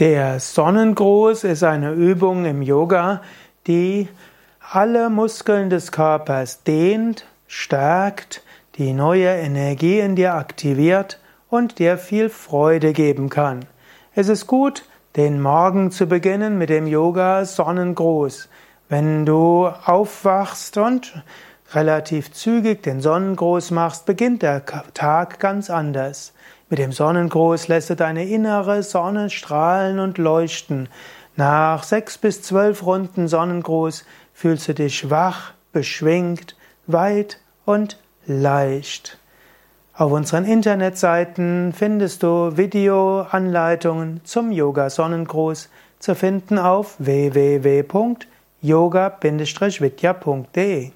Der Sonnengruß ist eine Übung im Yoga, die alle Muskeln des Körpers dehnt, stärkt, die neue Energie in dir aktiviert und dir viel Freude geben kann. Es ist gut, den Morgen zu beginnen mit dem Yoga Sonnengruß. Wenn du aufwachst und relativ zügig den Sonnengruß machst, beginnt der Tag ganz anders. Mit dem Sonnengruß lässt du deine innere Sonne strahlen und leuchten. Nach sechs bis zwölf Runden Sonnengruß fühlst du dich wach, beschwingt, weit und leicht. Auf unseren Internetseiten findest du Videoanleitungen zum Yoga Sonnengruß zu finden auf www.yoga-vidya.de